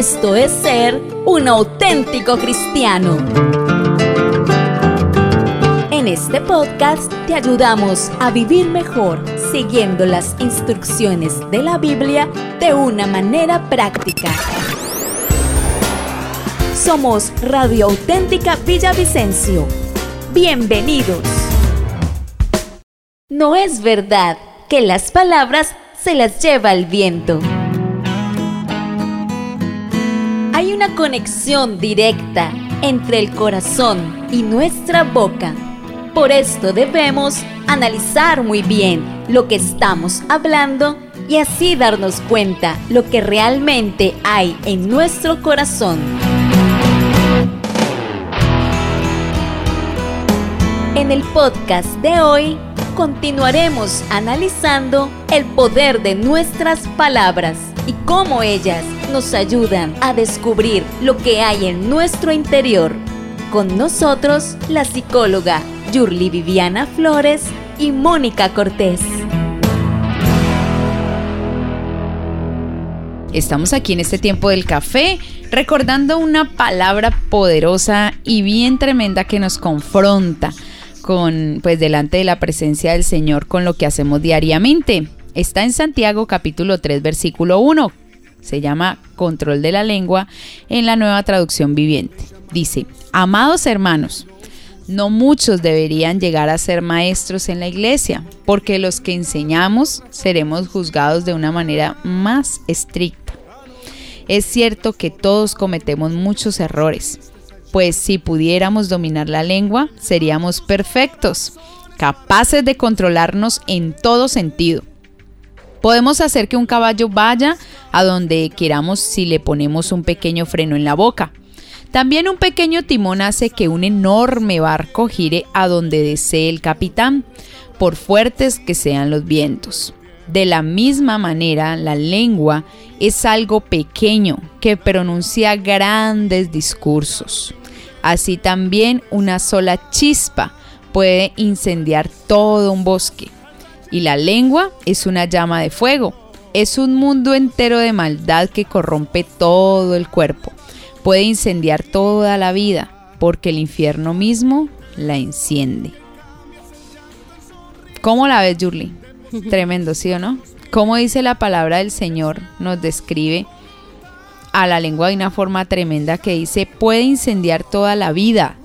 Esto es ser un auténtico cristiano. En este podcast te ayudamos a vivir mejor siguiendo las instrucciones de la Biblia de una manera práctica. Somos Radio Auténtica Villavicencio. Bienvenidos. No es verdad que las palabras se las lleva el viento. Una conexión directa entre el corazón y nuestra boca. Por esto debemos analizar muy bien lo que estamos hablando y así darnos cuenta lo que realmente hay en nuestro corazón. En el podcast de hoy continuaremos analizando el poder de nuestras palabras y cómo ellas nos ayudan a descubrir lo que hay en nuestro interior. Con nosotros, la psicóloga Yurli Viviana Flores y Mónica Cortés. Estamos aquí en este tiempo del café recordando una palabra poderosa y bien tremenda que nos confronta con pues delante de la presencia del Señor con lo que hacemos diariamente. Está en Santiago capítulo 3 versículo 1. Se llama Control de la lengua en la nueva traducción viviente. Dice, amados hermanos, no muchos deberían llegar a ser maestros en la iglesia, porque los que enseñamos seremos juzgados de una manera más estricta. Es cierto que todos cometemos muchos errores, pues si pudiéramos dominar la lengua, seríamos perfectos, capaces de controlarnos en todo sentido. Podemos hacer que un caballo vaya a donde queramos si le ponemos un pequeño freno en la boca. También un pequeño timón hace que un enorme barco gire a donde desee el capitán, por fuertes que sean los vientos. De la misma manera, la lengua es algo pequeño que pronuncia grandes discursos. Así también una sola chispa puede incendiar todo un bosque. Y la lengua es una llama de fuego. Es un mundo entero de maldad que corrompe todo el cuerpo. Puede incendiar toda la vida, porque el infierno mismo la enciende. ¿Cómo la ves, Julie? Tremendo, ¿sí o no? ¿Cómo dice la palabra del Señor? Nos describe a la lengua de una forma tremenda que dice, puede incendiar toda la vida.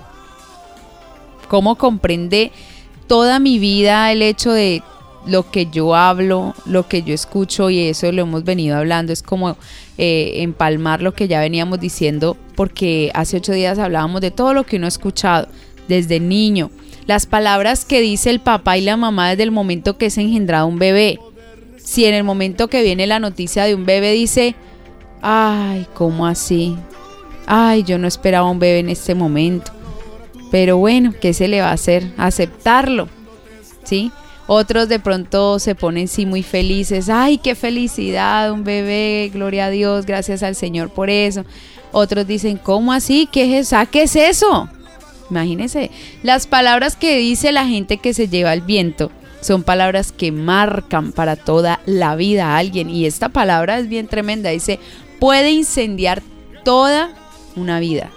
¿Cómo comprende toda mi vida el hecho de lo que yo hablo, lo que yo escucho y eso lo hemos venido hablando, es como eh, empalmar lo que ya veníamos diciendo porque hace ocho días hablábamos de todo lo que uno ha escuchado desde niño, las palabras que dice el papá y la mamá desde el momento que es engendrado un bebé. Si en el momento que viene la noticia de un bebé dice, ay, ¿cómo así? Ay, yo no esperaba un bebé en este momento. Pero bueno, ¿qué se le va a hacer? Aceptarlo. ¿Sí? Otros de pronto se ponen sí muy felices. Ay, qué felicidad, un bebé, gloria a Dios, gracias al Señor por eso. Otros dicen, ¿cómo así? ¿Qué es, ¿qué es eso? Imagínense, las palabras que dice la gente que se lleva el viento son palabras que marcan para toda la vida a alguien. Y esta palabra es bien tremenda. Dice, puede incendiar toda una vida.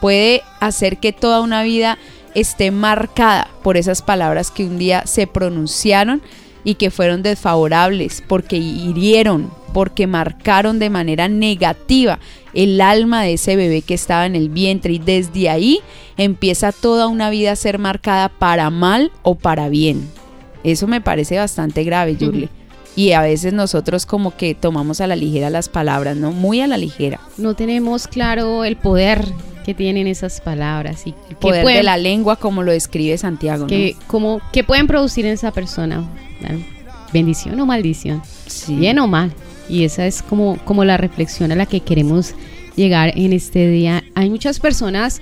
Puede hacer que toda una vida esté marcada por esas palabras que un día se pronunciaron y que fueron desfavorables, porque hirieron, porque marcaron de manera negativa el alma de ese bebé que estaba en el vientre y desde ahí empieza toda una vida a ser marcada para mal o para bien. Eso me parece bastante grave, Yurle. Y a veces nosotros como que tomamos a la ligera las palabras, ¿no? Muy a la ligera. No tenemos claro el poder que tienen esas palabras y el poder de la lengua como lo describe Santiago. Que, como, ¿Qué pueden producir en esa persona? ¿Bendición o maldición? Bien o mal. Y esa es como, como la reflexión a la que queremos llegar en este día. Hay muchas personas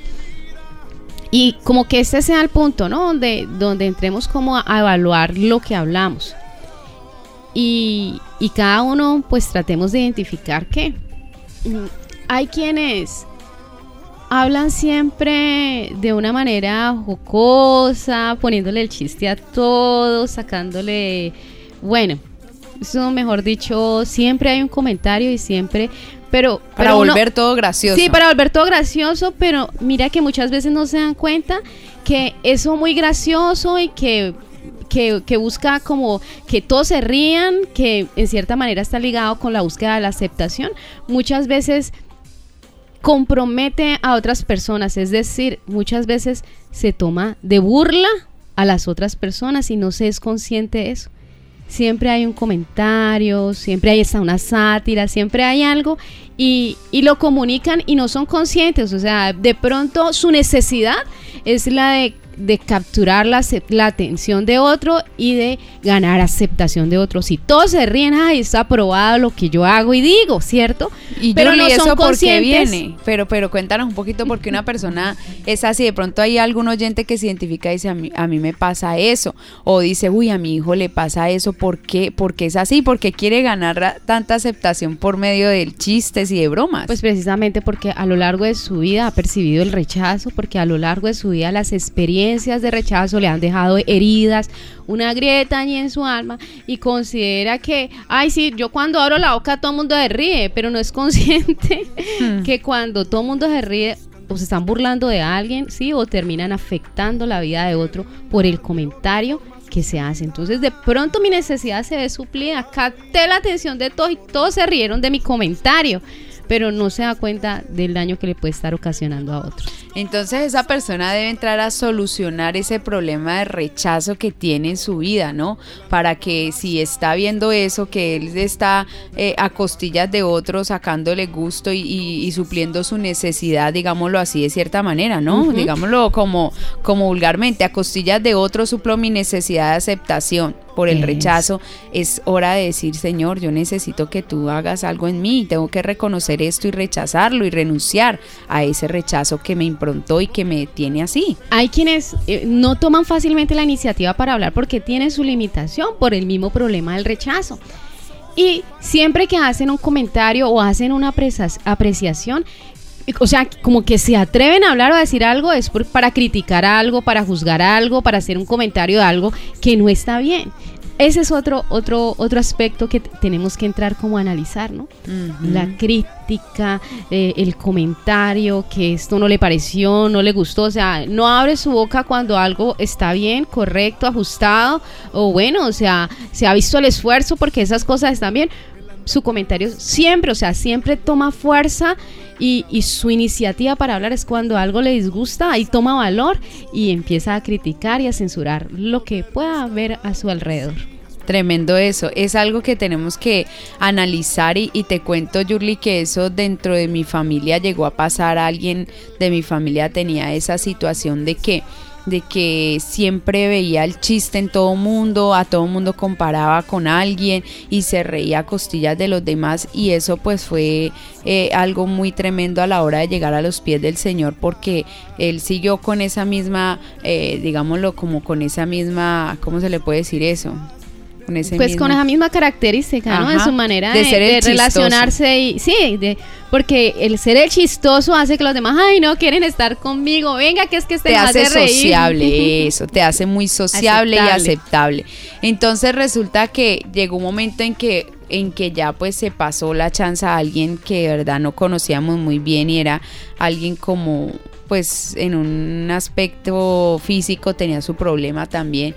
y como que este sea el punto, ¿no? Donde, donde entremos como a evaluar lo que hablamos. Y, y cada uno pues tratemos de identificar qué. Hay quienes hablan siempre de una manera jocosa, poniéndole el chiste a todo, sacándole, bueno, eso mejor dicho, siempre hay un comentario y siempre pero para volver todo gracioso. Sí, para volver todo gracioso, pero mira que muchas veces no se dan cuenta que eso muy gracioso y que que, busca como que todos se rían, que en cierta manera está ligado con la búsqueda de la aceptación, muchas veces compromete a otras personas, es decir, muchas veces se toma de burla a las otras personas y no se es consciente de eso. Siempre hay un comentario, siempre hay una sátira, siempre hay algo y, y lo comunican y no son conscientes. O sea, de pronto su necesidad es la de de capturar la, la, atención de otro y de ganar aceptación de otro. Si todos se ríen, ay, está aprobado lo que yo hago y digo, ¿cierto? Y pero no son conscientes. viene. Pero, pero cuéntanos un poquito porque una persona es así. De pronto hay algún oyente que se identifica y dice, a mí, a mí me pasa eso. O dice, uy, a mi hijo le pasa eso. ¿Por qué? Porque es así, porque quiere ganar tanta aceptación por medio de chistes y de bromas. Pues precisamente porque a lo largo de su vida ha percibido el rechazo, porque a lo largo de su vida las experiencias de rechazo le han dejado heridas, una grieta allí en su alma y considera que, ay, sí, yo cuando abro la boca todo el mundo se ríe, pero no es consciente hmm. que cuando todo el mundo se ríe o se están burlando de alguien, sí, o terminan afectando la vida de otro por el comentario que se hace. Entonces, de pronto mi necesidad se ve suplida. Capté la atención de todos y todos se rieron de mi comentario pero no se da cuenta del daño que le puede estar ocasionando a otros. Entonces esa persona debe entrar a solucionar ese problema de rechazo que tiene en su vida, ¿no? Para que si está viendo eso, que él está eh, a costillas de otros sacándole gusto y, supliendo su necesidad, digámoslo así de cierta manera, ¿no? Digámoslo como, como vulgarmente, a costillas de otros suplo mi necesidad de aceptación por el rechazo, es hora de decir, Señor, yo necesito que tú hagas algo en mí, tengo que reconocer esto y rechazarlo y renunciar a ese rechazo que me improntó y que me tiene así. Hay quienes eh, no toman fácilmente la iniciativa para hablar porque tienen su limitación por el mismo problema del rechazo. Y siempre que hacen un comentario o hacen una apreciación, o sea, como que se atreven a hablar o a decir algo es para criticar algo, para juzgar algo, para hacer un comentario de algo que no está bien. Ese es otro, otro, otro aspecto que tenemos que entrar como a analizar, ¿no? La crítica, eh, el comentario, que esto no le pareció, no le gustó, o sea, no abre su boca cuando algo está bien, correcto, ajustado, o bueno, o sea, se ha visto el esfuerzo porque esas cosas están bien, su comentario siempre, o sea, siempre toma fuerza y, su iniciativa para hablar es cuando algo le disgusta, ahí toma valor y empieza a criticar y a censurar lo que pueda haber a su alrededor. Tremendo eso, es algo que tenemos que analizar y, y, te cuento, Yurli, que eso dentro de mi familia llegó a pasar, alguien de mi familia tenía esa situación de que de que siempre veía el chiste en todo mundo, a todo mundo comparaba con alguien y se reía a costillas de los demás y eso pues fue eh, algo muy tremendo a la hora de llegar a los pies del Señor porque él siguió con esa misma, eh, digámoslo como con esa misma, ¿cómo se le puede decir eso? Pues con esa misma característica, ¿no? De su manera de, relacionarse y sí, de, porque el ser el chistoso hace que los demás, ay, no quieren estar conmigo. Venga, que es que este te hace, sociable eso, te hace muy sociable y aceptable. Entonces resulta que llegó un momento en que en que ya pues se pasó la chance a alguien que de verdad no conocíamos muy bien y era alguien como pues en un aspecto físico tenía su problema también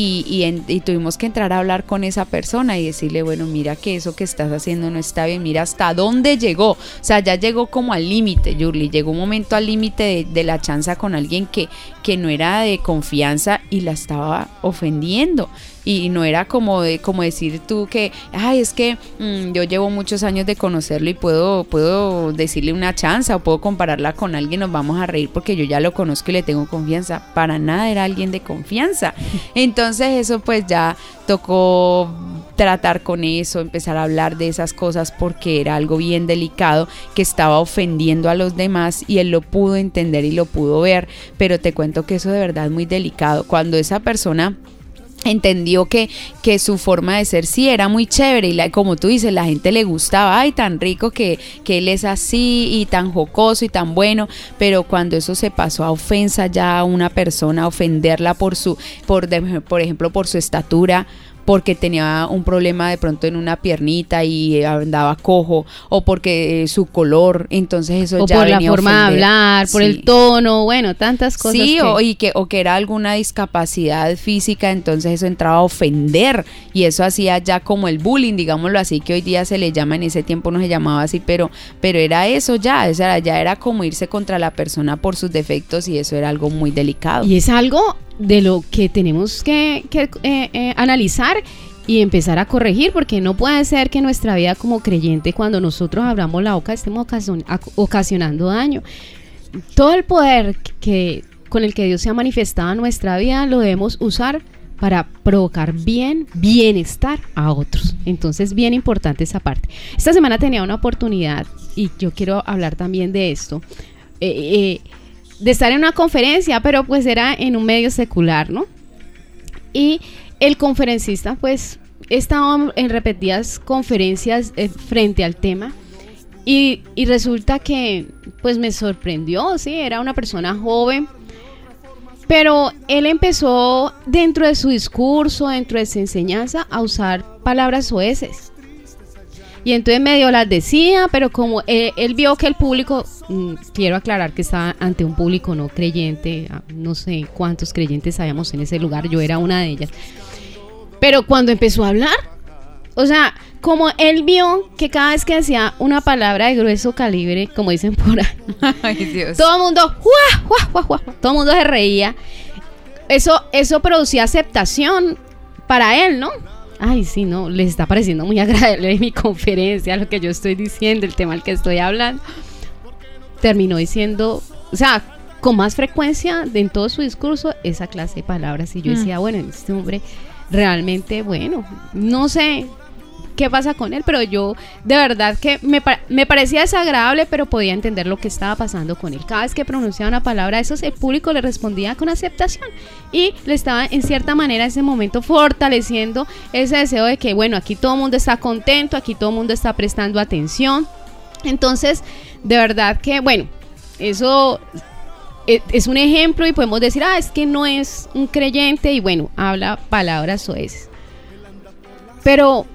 y, tuvimos que entrar a hablar con esa persona y decirle, bueno, mira que eso que estás haciendo no está bien, mira hasta dónde llegó. O sea, ya llegó como al límite, Yurli, llegó un momento al límite de, de, la chanza con alguien que, que no era de confianza y la estaba ofendiendo y no era como de como decir tú que ay es que mm, yo llevo muchos años de conocerlo y puedo puedo decirle una chance o puedo compararla con alguien nos vamos a reír porque yo ya lo conozco y le tengo confianza para nada era alguien de confianza. Entonces eso pues ya tocó tratar con eso, empezar a hablar de esas cosas porque era algo bien delicado que estaba ofendiendo a los demás y él lo pudo entender y lo pudo ver, pero te cuento que eso de verdad es muy delicado. Cuando esa persona entendió que, que su forma de ser sí era muy chévere y la, como tú dices, la gente le gustaba, ay, tan rico que, que él es así y tan jocoso y tan bueno, pero cuando eso se pasó a ofensa ya a una persona, ofenderla por su, por, por ejemplo, por su estatura, porque tenía un problema de pronto en una piernita y andaba cojo o porque eh, su color, entonces eso o ya por la forma de hablar, por el tono, bueno, tantas cosas. Sí, O, y que, o que era alguna discapacidad física, entonces eso entraba a ofender y eso hacía ya como el bullying, digámoslo así, que hoy día se le llama, en ese tiempo no se llamaba así, pero, pero era eso ya, o sea, ya era como irse contra la persona por sus defectos y eso era algo muy delicado. Y es algo de lo que tenemos que, eh, eh, analizar y empezar a corregir, porque no puede ser que nuestra vida como creyente, cuando nosotros abramos la boca, estemos ocasionando daño. Todo el poder que, con el que Dios se ha manifestado en nuestra vida lo debemos usar para provocar bien, bienestar a otros. Entonces, bien importante esa parte. Esta semana tenía una oportunidad y yo quiero hablar también de esto. Eh, de estar en una conferencia, pero pues era en un medio secular, ¿no? Y el conferencista pues estaba en repetidas conferencias eh, frente al tema y, y, resulta que pues me sorprendió, sí, era una persona joven, pero él empezó dentro de su discurso, dentro de su enseñanza, a usar palabras soeces. Y entonces medio las decía, pero como él, vio que el público, mm, quiero aclarar que estaba ante un público no creyente, ah, no sé cuántos creyentes habíamos en ese lugar, yo era una de ellas. Pero cuando empezó a hablar, o sea, como él vio que cada vez que hacía una palabra de grueso calibre, como dicen por ahí, todo el mundo, todo el mundo se reía. Eso, eso producía aceptación para él, ¿no? Ay, sí, no, les está pareciendo muy agradable mi conferencia, lo que yo estoy diciendo, el tema al que estoy hablando. Terminó diciendo, o sea, con más frecuencia en todo su discurso esa clase de palabras. Y yo mm. decía, bueno, este hombre realmente, bueno, no sé, qué pasa con él, pero yo de verdad que me, me, parecía desagradable, pero podía entender lo que estaba pasando con él. Cada vez que pronunciaba una palabra, eso el público le respondía con aceptación y le estaba en cierta manera en ese momento fortaleciendo ese deseo de que, bueno, aquí todo el mundo está contento, aquí todo el mundo está prestando atención. Entonces, de verdad que, bueno, eso e, es un ejemplo y podemos decir, ah, es que no es un creyente y bueno, habla palabras soeces. Pero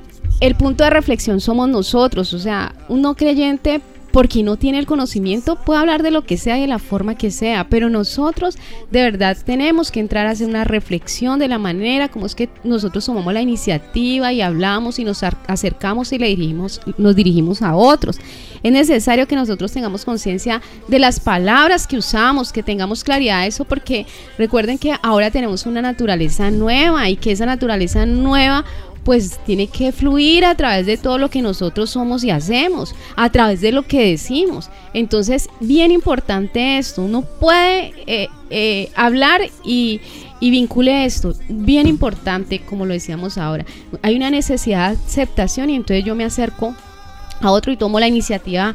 el punto de reflexión somos nosotros, o sea, un no creyente porque no tiene el conocimiento, puede hablar de lo que sea y de la forma que sea, pero nosotros de verdad tenemos que entrar a hacer una reflexión de la manera como es que nosotros tomamos la iniciativa y hablamos y nos acercamos y le dirigimos, nos dirigimos a otros. Es necesario que nosotros tengamos conciencia de las palabras que usamos, que tengamos claridad de eso, porque recuerden que ahora tenemos una naturaleza nueva y que esa naturaleza nueva pues tiene que fluir a través de todo lo que nosotros somos y hacemos, a través de lo que decimos. Entonces, bien importante esto, uno puede eh, eh, hablar y, y vincule esto, bien importante, como lo decíamos ahora, hay una necesidad de aceptación y entonces yo me acerco a otro y tomo la iniciativa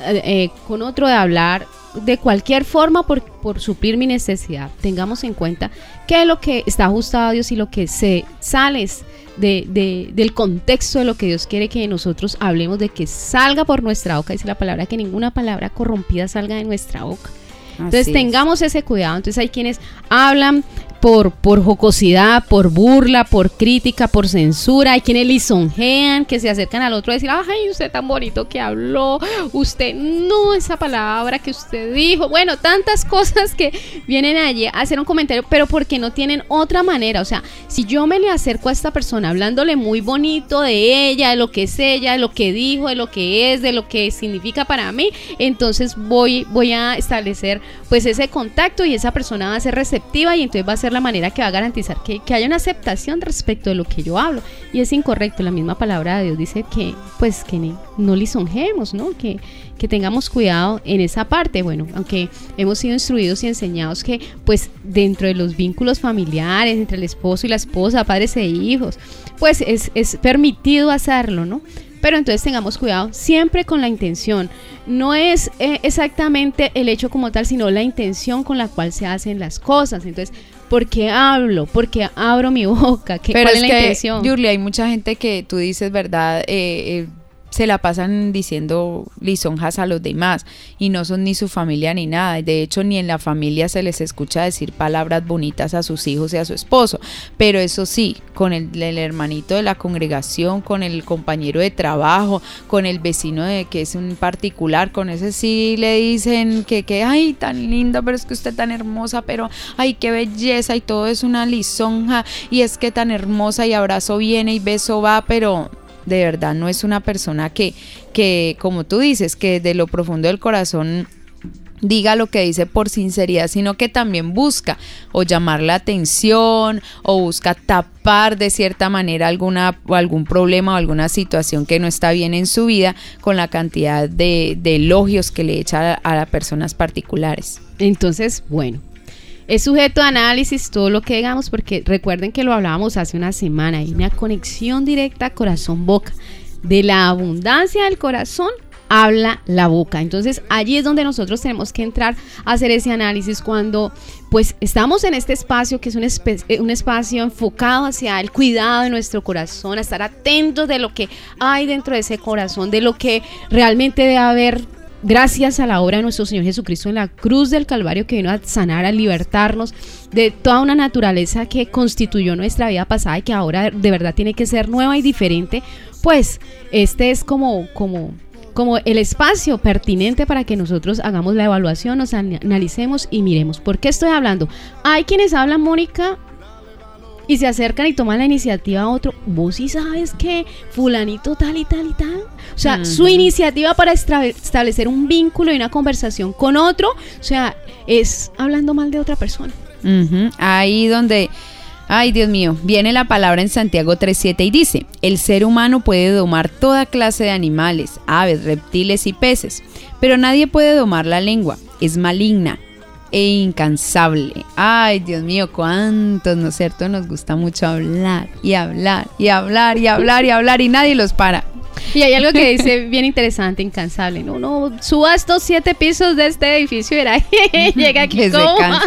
eh, con otro de hablar de cualquier forma por, por, suplir mi necesidad. Tengamos en cuenta que lo que está ajustado a Dios y lo que se sale de, del contexto de lo que Dios quiere que nosotros hablemos, de que salga por nuestra boca, dice la palabra, que ninguna palabra corrompida salga de nuestra boca. Entonces tengamos ese cuidado. Entonces hay quienes hablan por, por jocosidad, por burla, por crítica, por censura. Hay quienes lisonjean, que se acercan al otro a decir, ay, usted tan bonito que habló, usted no esa palabra que usted dijo. Bueno, tantas cosas que vienen allí a hacer un comentario, pero porque no tienen otra manera. O sea, si yo me le acerco a esta persona hablándole muy bonito de ella, de lo que es ella, de lo que dijo, de lo que es, de lo que significa para mí, entonces voy, voy a establecer pues ese contacto y esa persona va a ser receptiva y entonces va a ser la manera que va a garantizar que, haya una aceptación respecto de lo que yo hablo. Y es incorrecto, la misma palabra de Dios dice que pues que no lisonjemos, ¿no? Que, que tengamos cuidado en esa parte. Bueno, aunque hemos sido instruidos y enseñados que pues dentro de los vínculos familiares, entre el esposo y la esposa, padres e hijos, pues es, es permitido hacerlo, ¿no? Pero entonces tengamos cuidado siempre con la intención. No es eh, exactamente el hecho como tal, sino la intención con la cual se hacen las cosas. Entonces, ¿por qué hablo? ¿Por qué abro mi boca? ¿Qué, Pero ¿Cuál es, la intención? Julia, hay mucha gente que tú dices, ¿verdad? Eh, eh se la pasan diciendo lisonjas a los demás y no son ni su familia ni nada. De hecho, ni en la familia se les escucha decir palabras bonitas a sus hijos y a su esposo. Pero eso sí, con el, hermanito de la congregación, con el compañero de trabajo, con el vecino de que es un particular, con ese sí le dicen que, que ay, tan lindo, pero es que usted tan hermosa, pero ay, qué belleza y todo es una lisonja y es que tan hermosa y abrazo viene y beso va, pero de verdad no es una persona que, que como tú dices, que de lo profundo del corazón diga lo que dice por sinceridad, sino que también busca o llamar la atención o busca tapar de cierta manera alguna algún problema o alguna situación que no está bien en su vida con la cantidad de, elogios que le echa a, a personas particulares. Entonces, bueno, es sujeto a análisis todo lo que digamos, porque recuerden que lo hablábamos hace una semana, hay una conexión directa corazón-boca. De la abundancia del corazón habla la boca. Entonces allí es donde nosotros tenemos que entrar a hacer ese análisis cuando pues estamos en este espacio que es un, eh, un, espacio enfocado hacia el cuidado de nuestro corazón, a estar atentos de lo que hay dentro de ese corazón, de lo que realmente debe haber gracias a la obra de nuestro Señor Jesucristo en la cruz del Calvario que vino a sanar, a libertarnos de toda una naturaleza que constituyó nuestra vida pasada y que ahora de verdad tiene que ser nueva y diferente, pues este es como, como, como el espacio pertinente para que nosotros hagamos la evaluación, nos analicemos y miremos. ¿Por qué estoy hablando? Hay quienes hablan, Mónica, y se acercan y toman la iniciativa a otro, vos sí sabes que fulanito tal y tal y tal. O sea, su iniciativa para establecer un vínculo y una conversación con otro, o sea, es hablando mal de otra persona. Ahí donde... Ay, Dios mío, viene la palabra en Santiago 3.7 y dice, el ser humano puede domar toda clase de animales, aves, reptiles y peces, pero nadie puede domar la lengua, es maligna e incansable. Ay, Dios mío, cuántos, ¿no es cierto? Nos gusta mucho hablar y hablar y hablar y hablar y hablar y nadie los para. Y hay algo que dice bien interesante, incansable. No, no, suba estos siete pisos de este edificio y verá, llega aquí.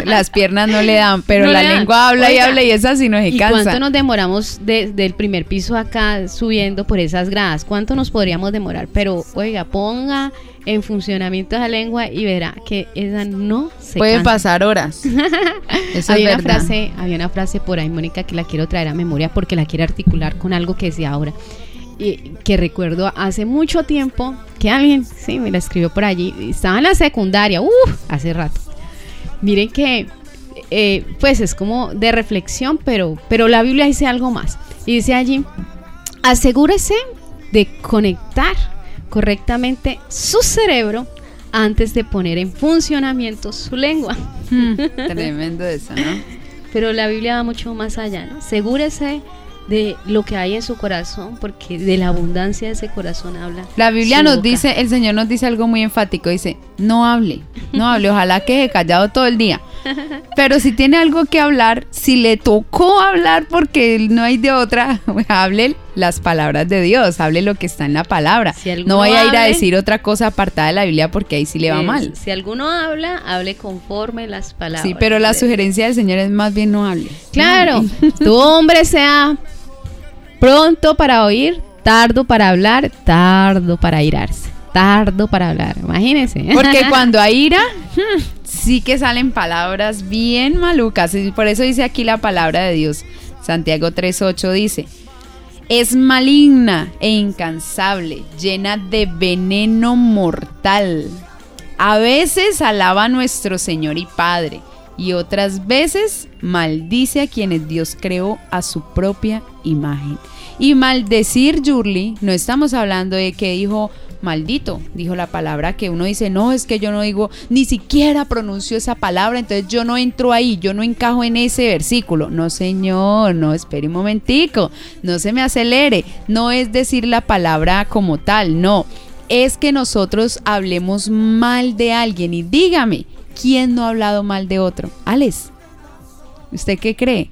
Las piernas no le dan, pero la lengua habla y habla y esa sí no se cansa. ¿Cuánto nos demoramos desde el primer piso acá subiendo por esas gradas? ¿Cuánto nos podríamos demorar? Pero, oiga, ponga en funcionamiento esa lengua y verá que esa no se Puede pasar horas. había, una frase, había una frase por ahí, Mónica, que la quiero traer a memoria porque la quiero articular con algo que decía ahora. Y que recuerdo hace mucho tiempo que alguien, sí, me la escribió por allí, estaba en la secundaria, uff, hace rato. Miren que, eh, pues es como de reflexión, pero, pero la Biblia dice algo más. Y dice allí, asegúrese de conectar correctamente su cerebro antes de poner en funcionamiento su lengua. Hmm, tremendo eso, ¿no? Pero la Biblia va mucho más allá, ¿no? Asegúrese de lo que hay en su corazón, porque de la abundancia de ese corazón habla. La Biblia nos dice, el Señor nos dice algo muy enfático, dice, no hable, no hable, ojalá quede callado todo el día. Pero si tiene algo que hablar, si le tocó hablar porque no hay de otra, hable las palabras de Dios, hable lo que está en la palabra. no vaya a ir a decir otra cosa apartada de la Biblia porque ahí sí le va mal. Si alguno habla, hable conforme las palabras. Sí, pero la sugerencia del Señor es más bien no hable. Claro, tu hombre sea pronto para oír, tardo para hablar, tardo para irarse tardo para hablar, imagínense. Porque cuando hay ira, sí que salen palabras bien malucas. Y por eso dice aquí la palabra de Dios. Santiago 3.8 dice, es maligna e incansable, llena de veneno mortal. A veces alaba a nuestro Señor y Padre y otras veces maldice a quienes Dios creó a su propia imagen. Y maldecir, Yurli, no estamos hablando de que dijo maldito, dijo la palabra que uno dice, no, es que yo no digo, ni siquiera pronuncio esa palabra, entonces yo no entro ahí, yo no encajo en ese versículo. No, señor, no, espere un momentico, no se me acelere, no es decir la palabra como tal, no, es que nosotros hablemos mal de alguien y dígame, ¿quién no ha hablado mal de otro? Alex, ¿usted qué cree?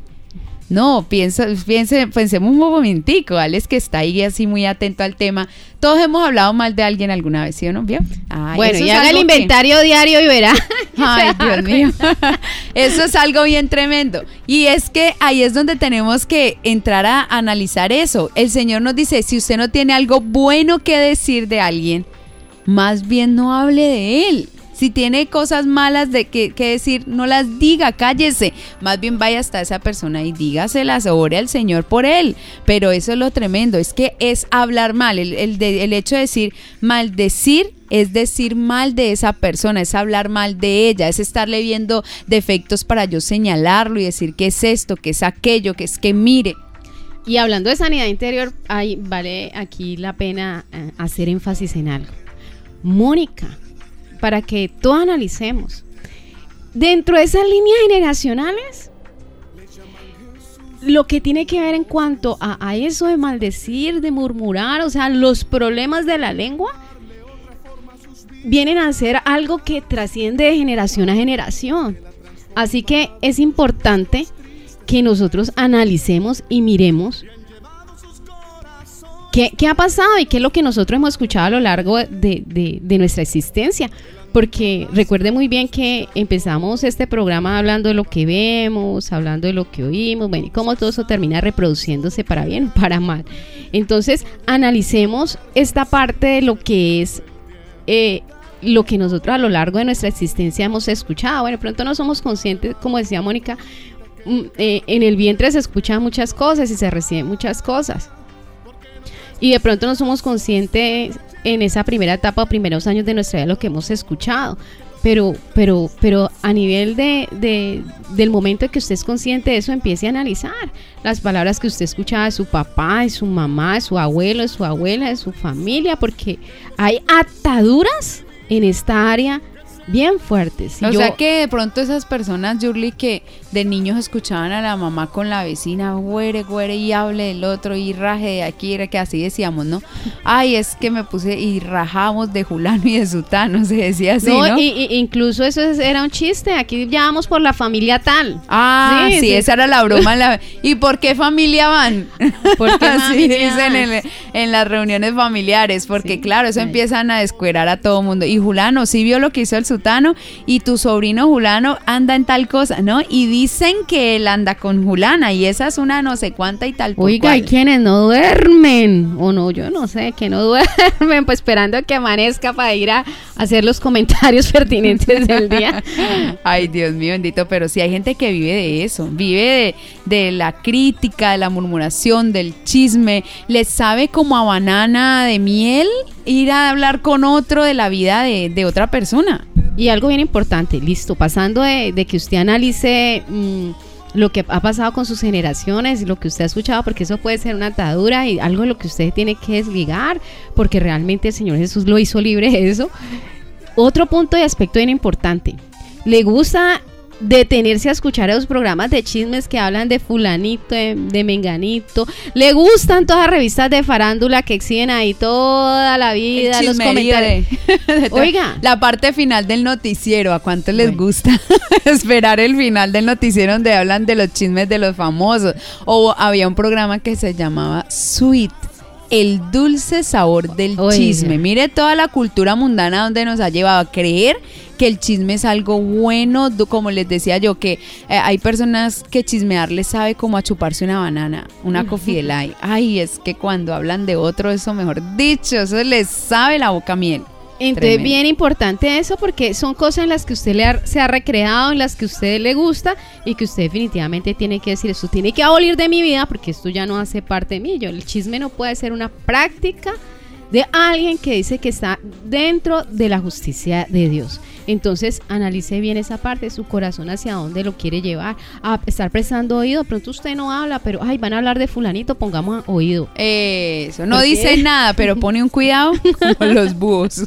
No, piensa, piense, pensemos un momentico, Alex que está ahí así muy atento al tema. Todos hemos hablado mal de alguien alguna vez, ¿sí o no? bueno, y haga el inventario diario y verá Ay, Dios mío. Eso es algo bien tremendo. Y es que ahí es donde tenemos que entrar a analizar eso. El Señor nos dice, si usted no tiene algo bueno que decir de alguien, más bien no hable de él. Si tiene cosas malas de que, decir, no las diga, cállese. Más bien vaya hasta esa persona y dígaselas, ore al Señor por él. Pero eso es lo tremendo, es que es hablar mal. El, el hecho de decir, maldecir es decir mal de esa persona, es hablar mal de ella, es estarle viendo defectos para yo señalarlo y decir que es esto, que es aquello, que es que mire. Y hablando de sanidad interior, hay, vale aquí la pena eh, hacer énfasis en algo. Mónica, para que todos analicemos. Dentro de esas líneas generacionales, lo que tiene que ver en cuanto a, eso de maldecir, de murmurar, o sea, los problemas de la lengua, vienen a ser algo que trasciende de generación a generación. Así que es importante que nosotros analicemos y miremos ¿Qué, ha pasado y qué es lo que nosotros hemos escuchado a lo largo de, nuestra existencia? Porque recuerde muy bien que empezamos este programa hablando de lo que vemos, hablando de lo que oímos, bueno, y cómo todo eso termina reproduciéndose para bien o para mal. Entonces, analicemos esta parte de lo que es eh, lo que nosotros a lo largo de nuestra existencia hemos escuchado. Bueno, pronto no somos conscientes, como decía Mónica, mm, eh, en el vientre se escuchan muchas cosas y se reciben muchas cosas y de pronto no somos conscientes en esa primera etapa primeros años de nuestra vida lo que hemos escuchado. Pero, pero, pero a nivel de, del momento en que usted es consciente de eso, empiece a analizar las palabras que usted escuchaba de su papá, de su mamá, de su abuelo, de su abuela, de su familia, porque hay ataduras en esta área bien fuertes. o sea que de pronto esas personas, Yurli, que de niños escuchaban a la mamá con la vecina, güere, güere, y hable del otro, y raje de aquí, que así decíamos, ¿no? Ay, es que me puse y rajamos de Julano y de Sutano, se decía así, ¿no? ¿no? Y, incluso eso era un chiste, aquí ya vamos por la familia tal. Ah, sí, esa era la broma. ¿Y por qué familia van? Porque así dicen en, en, las reuniones familiares, porque claro, eso empiezan a descuerar a todo mundo. Y Julano, sí vio lo que hizo el y tu sobrino Julano anda en tal cosa, ¿no? Y dicen que él anda con Julana y esa es una no sé cuánta y tal. Oiga, hay quienes no duermen, o no, yo no sé, que no duermen, pues esperando que amanezca para ir a hacer los comentarios pertinentes del día. Ay, Dios mío, bendito, pero sí hay gente que vive de eso, vive de, la crítica, de la murmuración, del chisme, les sabe como a banana de miel ir a hablar con otro de la vida de, de otra persona. Y algo bien importante, listo, pasando de, que usted analice mm, lo que ha pasado con sus generaciones lo que usted ha escuchado, porque eso puede ser una atadura y algo de lo que usted tiene que desligar, porque realmente el Señor Jesús lo hizo libre de eso. Otro punto y aspecto bien importante, le gusta detenerse a escuchar esos programas de chismes que hablan de fulanito, de, menganito. Le gustan todas las revistas de farándula que exhiben ahí toda la vida, los comentarios. Oiga. La parte final del noticiero, ¿a cuánto les gusta esperar el final del noticiero donde hablan de los chismes de los famosos? O había un programa que se llamaba Sweet el dulce sabor del chisme. Mire toda la cultura mundana donde nos ha llevado a creer que el chisme es algo bueno, como les decía yo, que eh, hay personas que chismear les sabe como a chuparse una banana, una coffee light. Ay, es que cuando hablan de otro, eso mejor dicho, eso les sabe la boca miel. Entonces, bien importante eso porque son cosas en las que usted le se ha recreado, en las que a usted le gusta y que usted definitivamente tiene que decir, esto tiene que abolir de mi vida porque esto ya no hace parte de mí. Yo, el chisme no puede ser una práctica de alguien que dice que está dentro de la justicia de Dios. Entonces analice bien esa parte, su corazón hacia dónde lo quiere llevar, a estar prestando oído. Pronto usted no habla, pero ay, van a hablar de fulanito, pongamos oído. Eso, no dice nada, pero pone un cuidado con los búhos.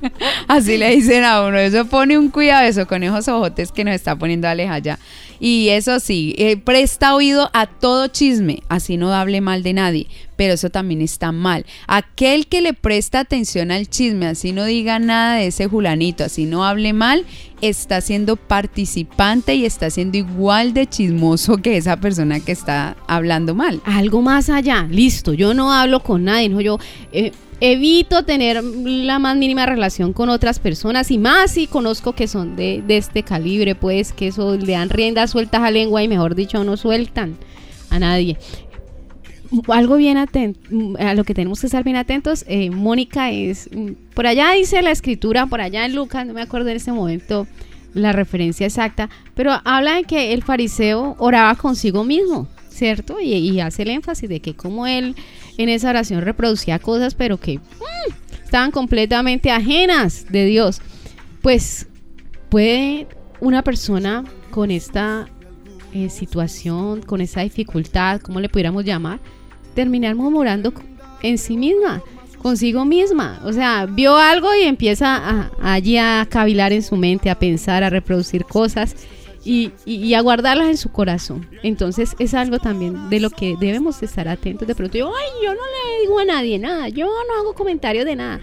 Así le dicen a uno, eso pone un cuidado, eso con esos ojotes que nos está poniendo Aleja ya. Y eso sí, eh, presta oído a todo chisme, así no hable mal de nadie pero eso también está mal. Aquel que le presta atención al chisme, así no diga nada de ese julanito, así no hable mal, está siendo participante y está siendo igual de chismoso que esa persona que está hablando mal. Algo más allá, listo, yo no hablo con nadie, no yo... Eh, evito tener la más mínima relación con otras personas y más si conozco que son de, este calibre, pues que eso le dan riendas sueltas a lengua y mejor dicho no sueltan a nadie. Algo bien atento, a lo que tenemos que estar bien atentos, eh, Mónica es, por allá dice la escritura, por allá en Lucas, no me acuerdo en ese momento la referencia exacta, pero habla de que el fariseo oraba consigo mismo, ¿cierto? Y, hace el énfasis de que como él en esa oración reproducía cosas, pero que mm, estaban completamente ajenas de Dios. Pues puede una persona con esta eh, situación, con esa dificultad, como le pudiéramos llamar, terminar murmurando en sí misma, consigo misma. O sea, vio algo y empieza a, allí a cavilar en su mente, a pensar, a reproducir cosas y, y, a guardarlas en su corazón. Entonces es algo también de lo que debemos estar atentos. De pronto, yo, ay, yo no le digo a nadie nada, yo no hago comentarios de nada.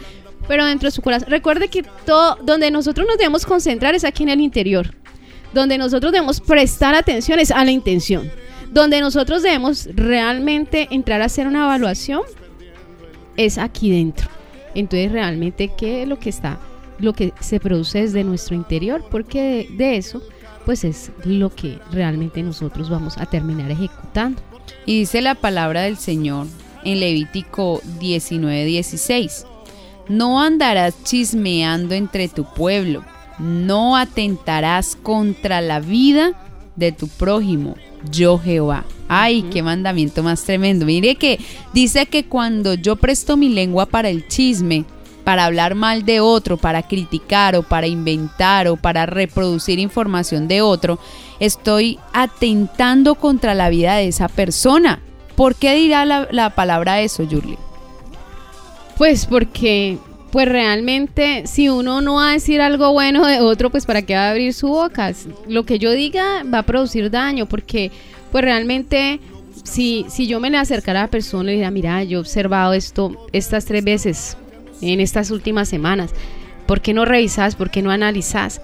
Pero dentro de su corazón, recuerde que todo, donde nosotros nos debemos concentrar es aquí en el interior. Donde nosotros debemos prestar atención es a la intención donde nosotros debemos realmente entrar a hacer una evaluación es aquí dentro. Entonces, realmente, ¿qué es lo que está, lo que se produce desde nuestro interior? Porque de, eso, pues es lo que realmente nosotros vamos a terminar ejecutando. Y dice la palabra del Señor en Levítico 19:16. No andarás chismeando entre tu pueblo, no atentarás contra la vida de tu prójimo, yo Jehová. Ay, qué mandamiento más tremendo. Mire que dice que cuando yo presto mi lengua para el chisme, para hablar mal de otro, para criticar o para inventar o para reproducir información de otro, estoy atentando contra la vida de esa persona. ¿Por qué dirá la, la palabra eso, Yurli? Pues porque pues realmente si uno no va a decir algo bueno de otro, pues para qué va a abrir su boca. Lo que yo diga va a producir daño porque pues realmente si, si yo me le acercara a la persona y le diría, mira, yo he observado esto estas tres veces en estas últimas semanas, ¿por qué no revisas? ¿Por qué no analizas?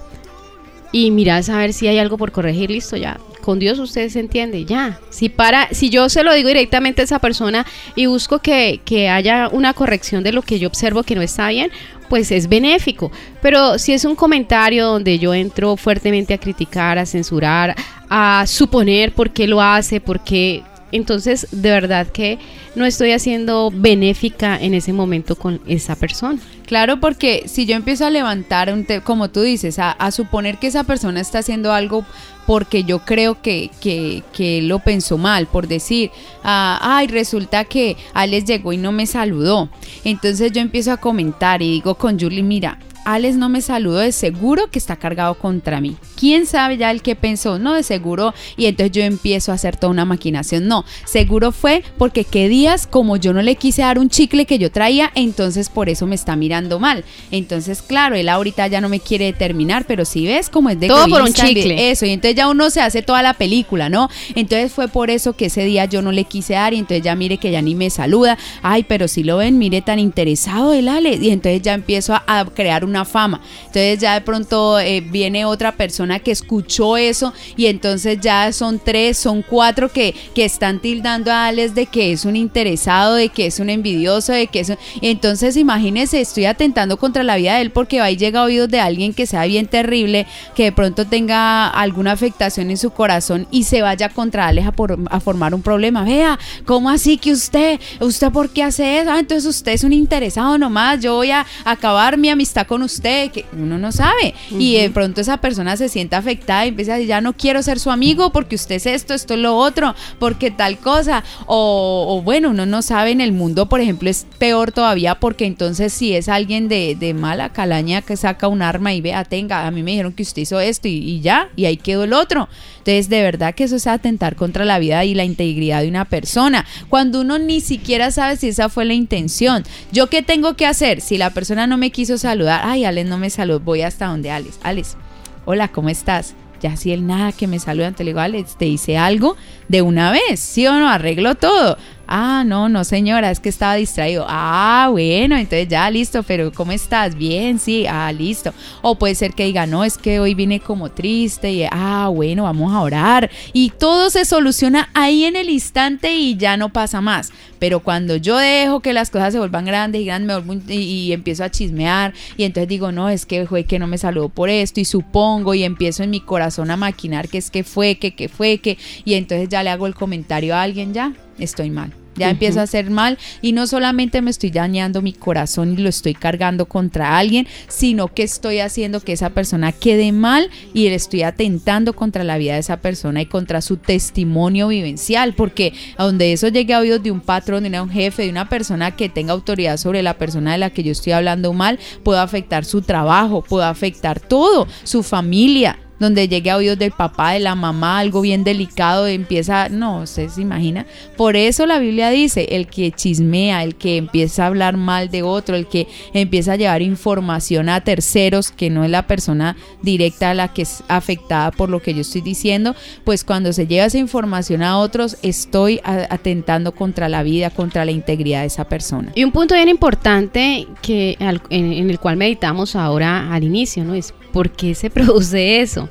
Y miras a ver si hay algo por corregir, listo, ya. Con Dios usted se entiende, ya. Si para, si yo se lo digo directamente a esa persona y busco que, que haya una corrección de lo que yo observo que no está bien, pues es benéfico. Pero si es un comentario donde yo entro fuertemente a criticar, a censurar, a suponer por qué lo hace, por qué entonces, de verdad que no estoy haciendo benéfica en ese momento con esa persona. Claro, porque si yo empiezo a levantar, un como tú dices, a, suponer que esa persona está haciendo algo porque yo creo que, que, lo pensó mal, por decir, ay, resulta que Alex llegó y no me saludó. Entonces yo empiezo a comentar y digo con Julie, mira, Alex no me saludó, de seguro que está cargado contra mí. ¿Quién sabe ya el que pensó? No, de seguro. Y entonces yo empiezo a hacer toda una maquinación. No, seguro fue porque qué días, como yo no le quise dar un chicle que yo traía, entonces por eso me está mirando mal. Entonces, claro, él ahorita ya no me quiere determinar, pero si ves como es de todo por un chicle. Eso, y entonces ya uno se hace toda la película, ¿no? Entonces fue por eso que ese día yo no le quise dar y entonces ya mire que ya ni me saluda. Ay, pero si lo ven, mire tan interesado el Alex. Y entonces ya empiezo a, a crear un fama. Entonces ya de pronto eh, viene otra persona que escuchó eso y entonces ya son tres, son cuatro que, que están tildando a Alex de que es un interesado, de que es un envidioso, de que es Entonces imagínense, estoy atentando contra la vida de él porque va y llega a oídos de alguien que sea bien terrible, que de pronto tenga alguna afectación en su corazón y se vaya contra Alex a, por, a formar un problema. Vea, ¿cómo así que usted, usted por qué hace eso? Ah, entonces usted es un interesado nomás, yo voy a acabar mi amistad con usted, que uno no sabe. Y de pronto esa persona se siente afectada y empieza a decir, ya no quiero ser su amigo porque usted es esto, esto es lo otro, porque tal cosa. O, bueno, uno no sabe en el mundo, por ejemplo, es peor todavía porque entonces si es alguien de, de mala calaña que saca un arma y vea, tenga, a mí me dijeron que usted hizo esto y, y ya, y ahí quedó el otro. Entonces, de verdad que eso es atentar contra la vida y la integridad de una persona. Cuando uno ni siquiera sabe si esa fue la intención. ¿Yo qué tengo que hacer? Si la persona no me quiso saludar, ay, Alex no me saludó, voy hasta donde Alex. Alex, hola, ¿cómo estás? Ya si él nada que me saluda, te le digo, Alex, te hice algo de una vez, ¿sí o no? Arreglo todo. Ah, no, no señora, es que estaba distraído. Ah, bueno, entonces ya listo, pero ¿cómo estás? Bien, sí, ah, listo. O puede ser que diga, no, es que hoy vine como triste y, ah, bueno, vamos a orar. Y todo se soluciona ahí en el instante y ya no pasa más. Pero cuando yo dejo que las cosas se vuelvan grandes y grandes y, empiezo a chismear y entonces digo, no, es que fue que no me saludó por esto y supongo y empiezo en mi corazón a maquinar que es que fue, que, que fue, que y entonces ya le hago el comentario a alguien, ya, estoy mal. Ya empiezo a hacer mal y no solamente me estoy dañando mi corazón y lo estoy cargando contra alguien, sino que estoy haciendo que esa persona quede mal y le estoy atentando contra la vida de esa persona y contra su testimonio vivencial, porque a donde eso llegue a oídos de un patrón, de un jefe, de una persona que tenga autoridad sobre la persona de la que yo estoy hablando mal, puede afectar su trabajo, puede afectar todo, su familia, donde llegue a oídos del papá, de la mamá, algo bien delicado, empieza, no, usted se imagina. Por eso la Biblia dice, el que chismea, el que empieza a hablar mal de otro, el que empieza a llevar información a terceros, que no es la persona directa a la que es afectada por lo que yo estoy diciendo, pues cuando se lleva esa información a otros, estoy atentando contra la vida, contra la integridad de esa persona. Y un punto bien importante que en, el cual meditamos ahora al inicio, ¿no? Es ¿Por qué se produce eso?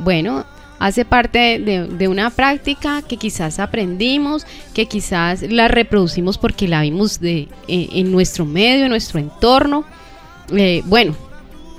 Bueno, hace parte de, una práctica que quizás aprendimos, que quizás la reproducimos porque la vimos de, en, nuestro medio, en nuestro entorno. Eh, bueno,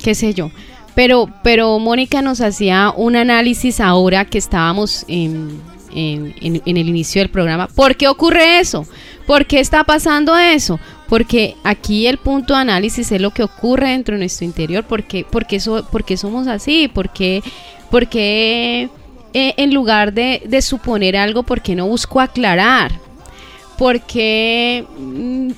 qué sé yo. Pero, pero Mónica nos hacía un análisis ahora que estábamos en, en, el inicio del programa. ¿Por qué ocurre eso? ¿Por qué está pasando eso? Porque aquí el punto de análisis es lo que ocurre dentro de nuestro interior, porque, porque, porque somos así, porque, porque eh, en lugar de, suponer algo, ¿por qué no busco aclarar? Porque mm,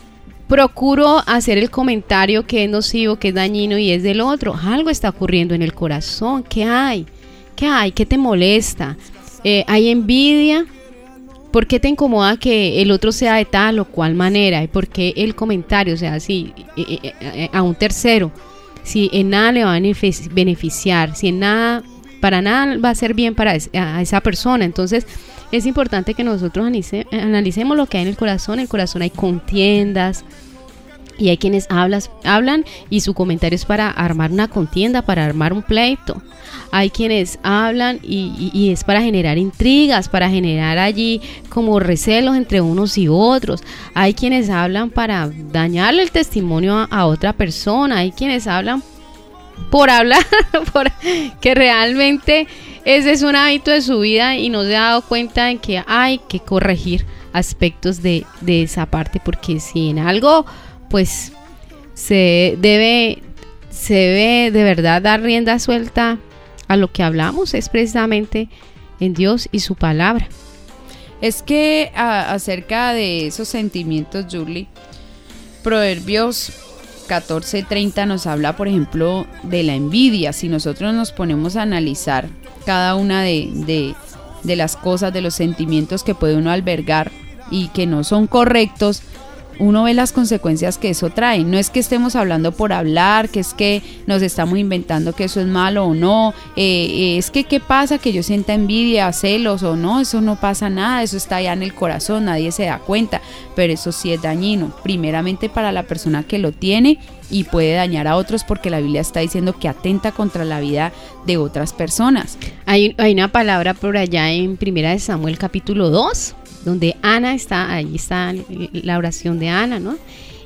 procuro hacer el comentario que es nocivo, que es dañino y es del otro. Algo está ocurriendo en el corazón. ¿Qué hay? ¿Qué hay? ¿Qué te molesta? Eh, ¿Hay envidia? ¿Por qué te incomoda que el otro sea de tal o cual manera? ¿Y por qué el comentario sea así a un tercero? Si en nada le va a beneficiar, si en nada, para nada va a ser bien para esa persona. Entonces, es importante que nosotros analicemos lo que hay en el corazón. En el corazón hay contiendas, y hay quienes hablas, hablan y su comentario es para armar una contienda, para armar un pleito. Hay quienes hablan y, es para generar intrigas, para generar allí como recelos entre unos y otros. Hay quienes hablan para dañarle el testimonio a, otra persona. Hay quienes hablan por hablar, por, que realmente ese es un hábito de su vida y no se ha dado cuenta de que hay que corregir aspectos de, de esa parte, porque si en algo pues se debe, se debe de verdad dar rienda suelta a lo que hablamos, es precisamente en Dios y su palabra. Es que acerca de esos sentimientos, Julie, Proverbios 14:30 nos habla, por ejemplo, de la envidia. Si nosotros nos ponemos a analizar cada una de, de las cosas, de los sentimientos que puede uno albergar y que no son correctos, uno ve las consecuencias que eso trae. No es que estemos hablando por hablar, que es que nos estamos inventando que eso es malo o no. Eh, es que qué pasa que yo sienta envidia, celos o no, eso no pasa nada, eso está allá en el corazón, nadie se da cuenta, pero eso sí es dañino, primeramente para la persona que lo tiene y puede dañar a otros porque la Biblia está diciendo que atenta contra la vida de otras personas. Hay, una palabra por allá en Primera de Samuel capítulo 2 donde Ana está, ahí está la oración de Ana, ¿no?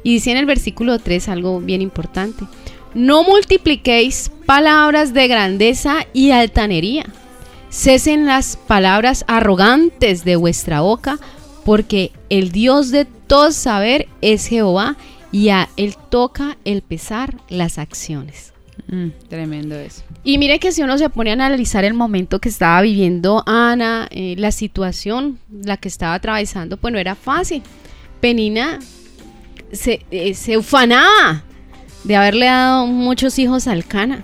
Y dice en el versículo 3 algo bien importante. No multipliquéis palabras de grandeza y altanería. Cesen las palabras arrogantes de vuestra boca, porque el Dios de todo saber es Jehová, y a él toca el pesar las acciones. Mm, tremendo eso. Y mire que si uno se pone a analizar el momento que estaba viviendo Ana, eh, la situación, la que estaba atravesando, pues no era fácil. Penina se, eh, se ufanaba de haberle dado muchos hijos al Cana.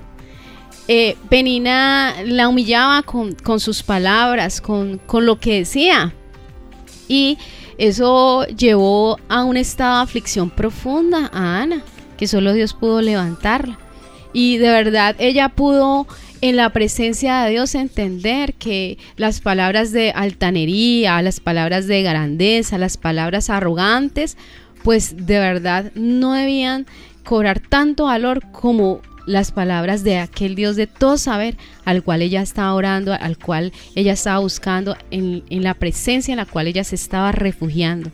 Eh, Penina la humillaba con, sus palabras, con, con, lo que decía. Y eso llevó a un estado de aflicción profunda a Ana, que solo Dios pudo levantarla. Y de verdad ella pudo en la presencia de Dios entender que las palabras de altanería, las palabras de grandeza, las palabras arrogantes, pues de verdad no debían cobrar tanto valor como las palabras de aquel Dios de todo saber al cual ella estaba orando, al cual ella estaba buscando, en, la presencia en la cual ella se estaba refugiando.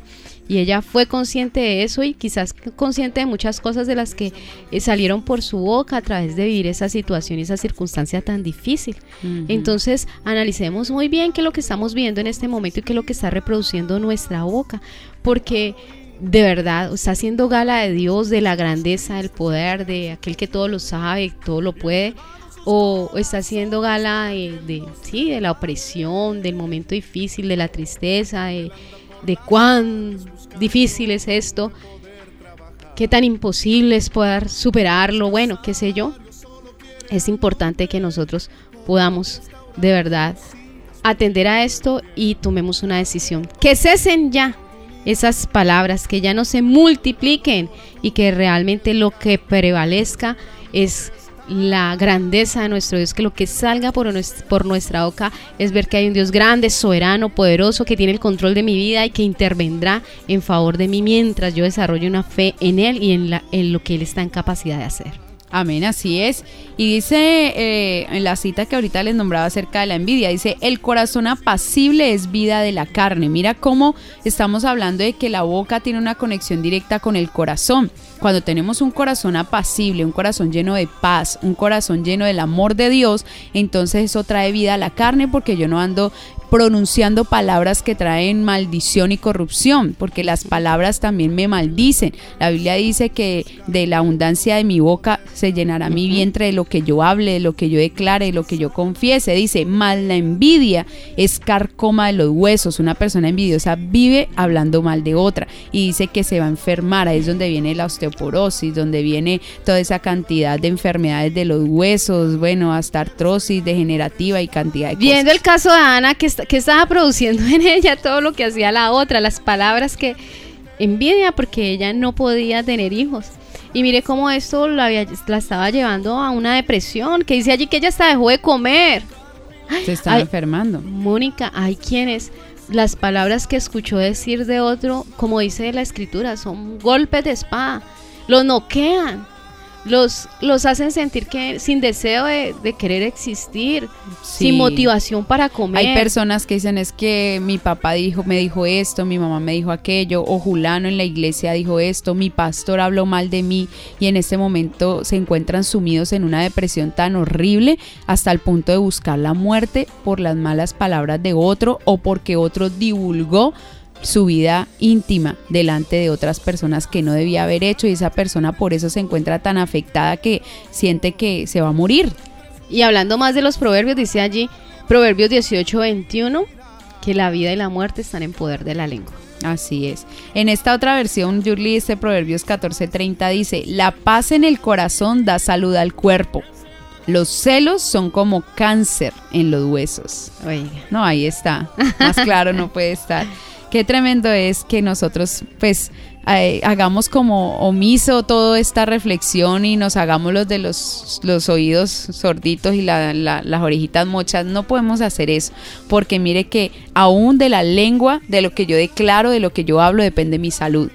Y ella fue consciente de eso y quizás consciente de muchas cosas de las que eh, salieron por su boca a través de vivir esa situación y esa circunstancia tan difícil. Entonces, analicemos muy bien qué es lo que estamos viendo en este momento y qué es lo que está reproduciendo nuestra boca. Porque de verdad está haciendo gala de Dios, de la grandeza, del poder, de aquel que todo lo sabe, todo lo puede, o está haciendo gala de, sí, de la opresión, del momento difícil, de la tristeza, de, de cuán difícil es esto, qué tan imposible es poder superarlo, bueno, qué sé yo. Es importante que nosotros podamos de verdad atender a esto y tomemos una decisión. Que cesen ya esas palabras, que ya no se multipliquen y que realmente lo que prevalezca es la grandeza de nuestro Dios, que lo que salga por, nuestra boca es ver que hay un Dios grande, soberano, poderoso, que tiene el control de mi vida y que intervendrá en favor de mí mientras yo desarrolle una fe en Él y en, la, lo que Él está en capacidad de hacer. Amén, así es. Y dice eh, en la cita que ahorita les nombraba acerca de la envidia, dice, el corazón apacible es vida de la carne. Mira cómo estamos hablando de que la boca tiene una conexión directa con el corazón. Cuando tenemos un corazón apacible, un corazón lleno de paz, un corazón lleno del amor de Dios, entonces eso trae vida a la carne porque yo no ando pronunciando palabras que traen maldición y corrupción, porque las palabras también me maldicen. La Biblia dice que de la abundancia de mi boca se llenará mi vientre de lo que yo hable, de lo que yo declare, de lo que yo confiese. Dice, mal la envidia es carcoma de los huesos. Una persona envidiosa vive hablando mal de otra y dice que se va a enfermar. Ahí es donde viene la osteoporosis, donde viene toda esa cantidad de enfermedades de los huesos, bueno, hasta artrosis degenerativa y cantidad de cosas. Viendo el caso de Ana que está que estaba produciendo en ella todo lo que hacía la otra, las palabras que envidia porque ella no podía tener hijos. Y mire cómo esto la, la estaba llevando a una depresión, que dice allí que ella hasta dejó de comer. Se estaba enfermando. Mónica, hay quienes las palabras que escuchó decir de otro, como dice la escritura, son golpes de espada, lo noquean los, los hacen sentir que sin deseo de, querer existir, sin motivación para comer. Hay personas que dicen es que mi papá dijo, me dijo esto, mi mamá me dijo aquello, o Julano en la iglesia dijo esto, mi pastor habló mal de mí y en este momento se encuentran sumidos en una depresión tan horrible hasta el punto de buscar la muerte por las malas palabras de otro o porque otro divulgó su vida íntima delante de otras personas que no debía haber hecho y esa persona por eso se encuentra tan afectada que siente que se va a morir. Y hablando más de los proverbios, dice allí, Proverbios 18, 21, que la vida y la muerte están en poder de la lengua. Así es. En esta otra versión, Yurli dice Proverbios 14:30 dice, la paz en el corazón da salud al cuerpo. Los celos son como cáncer en los huesos. No, ahí está. Más claro no puede estar qué tremendo es que nosotros pues eh, hagamos como omiso toda esta reflexión y nos hagamos los de los, los oídos sorditos y las orejitas mochas. No podemos hacer eso, porque mire que aún de la lengua, de lo que yo declaro, de lo que yo hablo, depende mi salud.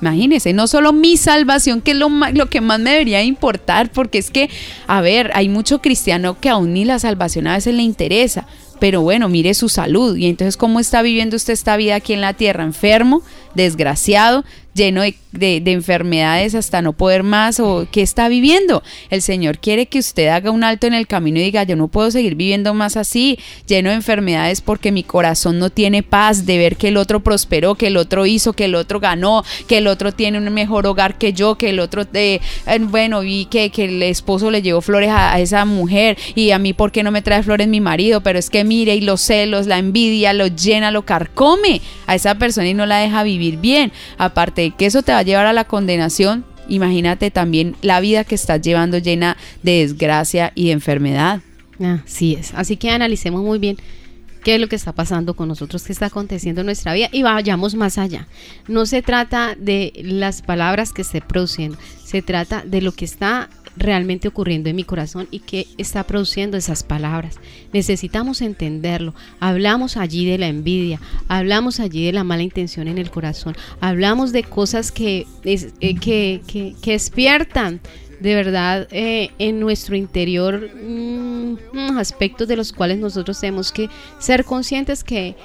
Imagínense, no solo mi salvación, que es lo, lo, que más me debería importar, porque es que, a ver, hay mucho cristiano que aún ni la salvación a veces le interesa pero bueno, mire su salud. Y entonces, ¿cómo está viviendo usted esta vida aquí en la tierra? Enfermo, desgraciado, lleno de, enfermedades hasta no poder más o qué está viviendo. El Señor quiere que usted haga un alto en el camino y diga, yo no puedo seguir viviendo más así, lleno de enfermedades porque mi corazón no tiene paz de ver que el otro prosperó, que el otro hizo, que el otro ganó, que el otro tiene un mejor hogar que yo, que el otro, eh, bueno, vi que, que, el esposo le llevó flores a, a, esa mujer y a mí, ¿por qué no me trae flores mi marido? Pero es que mire y los celos, la envidia, lo llena, lo carcome a esa persona y no la deja vivir bien. Aparte de que eso te va a llevar a la condenación, imagínate también la vida que estás llevando llena de desgracia y de enfermedad. Así es. Así que analicemos muy bien qué es lo que está pasando con nosotros, qué está aconteciendo en nuestra vida y vayamos más allá. No se trata de las palabras que esté produciendo, se trata de lo que está realmente ocurriendo en mi corazón y qué está produciendo esas palabras. Necesitamos entenderlo. Hablamos allí de la envidia, hablamos allí de la mala intención en el corazón, hablamos de cosas que, eh, que, que, que despiertan de verdad eh, en nuestro interior mm, aspectos de los cuales nosotros tenemos que ser conscientes que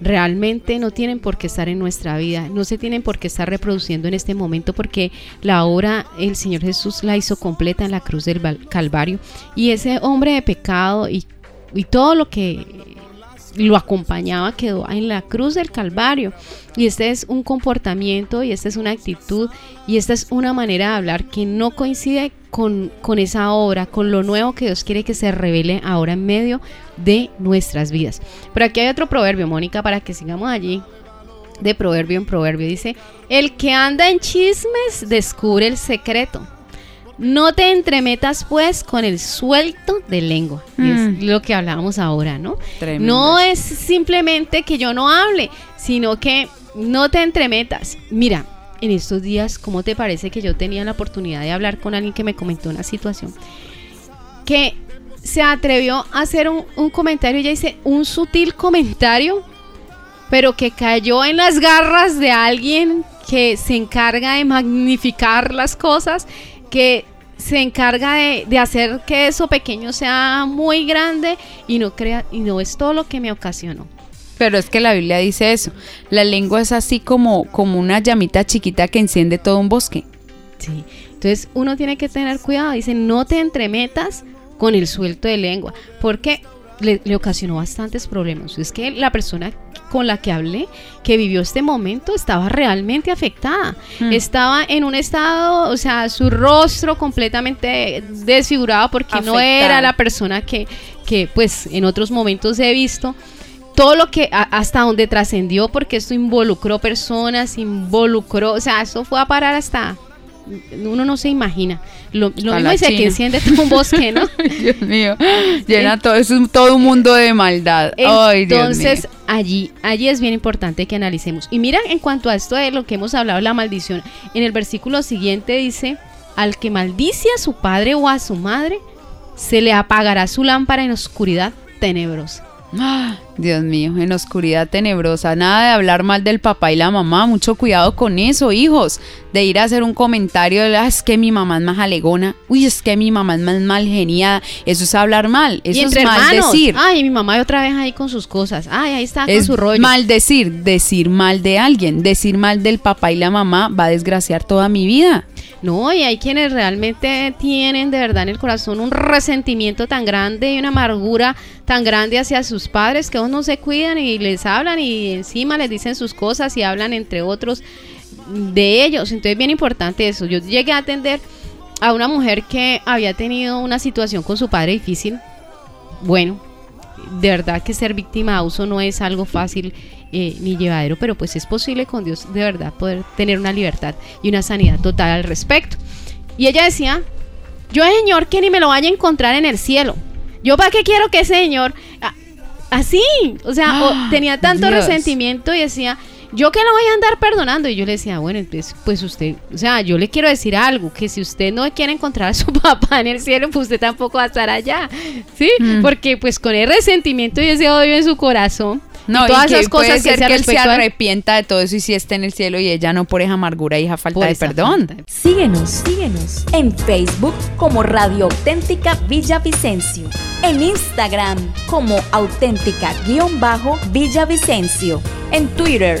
realmente no tienen por qué estar en nuestra vida, no se tienen por qué estar reproduciendo en este momento porque la obra el Señor Jesús la hizo completa en la cruz del Calvario. Y ese hombre de pecado y, y todo lo que lo acompañaba quedó en la cruz del Calvario. Y este es un comportamiento y esta es una actitud y esta es una manera de hablar que no coincide con, con esa obra, con lo nuevo que Dios quiere que se revele ahora en medio de nuestras vidas. Pero aquí hay otro proverbio, Mónica, para que sigamos allí. De proverbio en proverbio dice, el que anda en chismes descubre el secreto no te entremetas pues con el suelto de lengua. Es mm. lo que hablábamos ahora, ¿no? No es simplemente que yo no hable, sino que no te entremetas. Mira, en estos días, ¿cómo te parece que yo tenía la oportunidad de hablar con alguien que me comentó una situación? Que se atrevió a hacer un, un comentario, ella dice, un sutil comentario, pero que cayó en las garras de alguien que se encarga de magnificar las cosas que se encarga de, hacer que eso pequeño sea muy grande y no crea y no es todo lo que me ocasionó. Pero es que la Biblia dice eso. La lengua es así como, como una llamita chiquita que enciende todo un bosque. Sí. Entonces uno tiene que tener cuidado. Dice, no te entremetas con el suelto de lengua. Porque le, ocasionó bastantes problemas. Es que la persona con la que hablé, que vivió este momento, estaba realmente afectada. Hmm. Estaba en un estado, o sea, su rostro completamente desfigurado porque no era la persona que, que, pues, en otros momentos he visto todo lo que hasta donde trascendió porque esto involucró personas, involucró, o sea, eso fue a parar hasta uno no se imagina. Lo, lo mismo dice que enciende todo un bosque, ¿no? Dios mío, llena todo, eso todo un mundo de maldad. Entonces, allí, allí es bien importante que analicemos. Y mira, en cuanto a esto de lo que hemos hablado, la maldición, en el versículo siguiente dice, al que maldice a su padre o a su madre, se le apagará su lámpara en oscuridad tenebrosa. Dios mío, en oscuridad tenebrosa, nada de hablar mal del papá y la mamá, mucho cuidado con eso, hijos, de ir a hacer un comentario de, ah, es que mi mamá es más alegona, uy, es que mi mamá es más mal geniada, eso es hablar mal, eso es maldecir. Ay, mi mamá otra vez ahí con sus cosas, ay, ahí está con su rollo. Maldecir, decir mal de alguien, decir mal del papá y la mamá va a desgraciar toda mi vida. No, y hay quienes realmente tienen de verdad en el corazón un resentimiento tan grande y una amargura tan grande hacia sus padres que no se cuidan y les hablan y encima les dicen sus cosas y hablan entre otros de ellos. Entonces, bien importante eso. Yo llegué a atender a una mujer que había tenido una situación con su padre difícil. Bueno, de verdad que ser víctima de abuso no es algo fácil eh, ni llevadero, pero pues es posible con Dios de verdad poder tener una libertad y una sanidad total al respecto. Y ella decía, yo Señor que ni me lo vaya a encontrar en el cielo. Yo para qué quiero que ese Señor... Así, o sea, tenía tanto resentimiento y decía, yo que lo voy a andar perdonando. Y yo le decía, bueno, entonces, pues usted, o sea, yo le quiero decir algo, que si usted no quiere encontrar a su papá en el cielo, pues usted tampoco va a estar allá, ¿sí? Mm. Porque pues con el resentimiento y ese odio en su corazón, no, y todas esas cosas que, que él se arrepienta de todo eso y si esté en el cielo y ella no por esa amargura y esa falta de perdón. Síguenos, síguenos en Facebook como Radio Auténtica Villavicencio, en Instagram como auténtica-villavicencio, en Twitter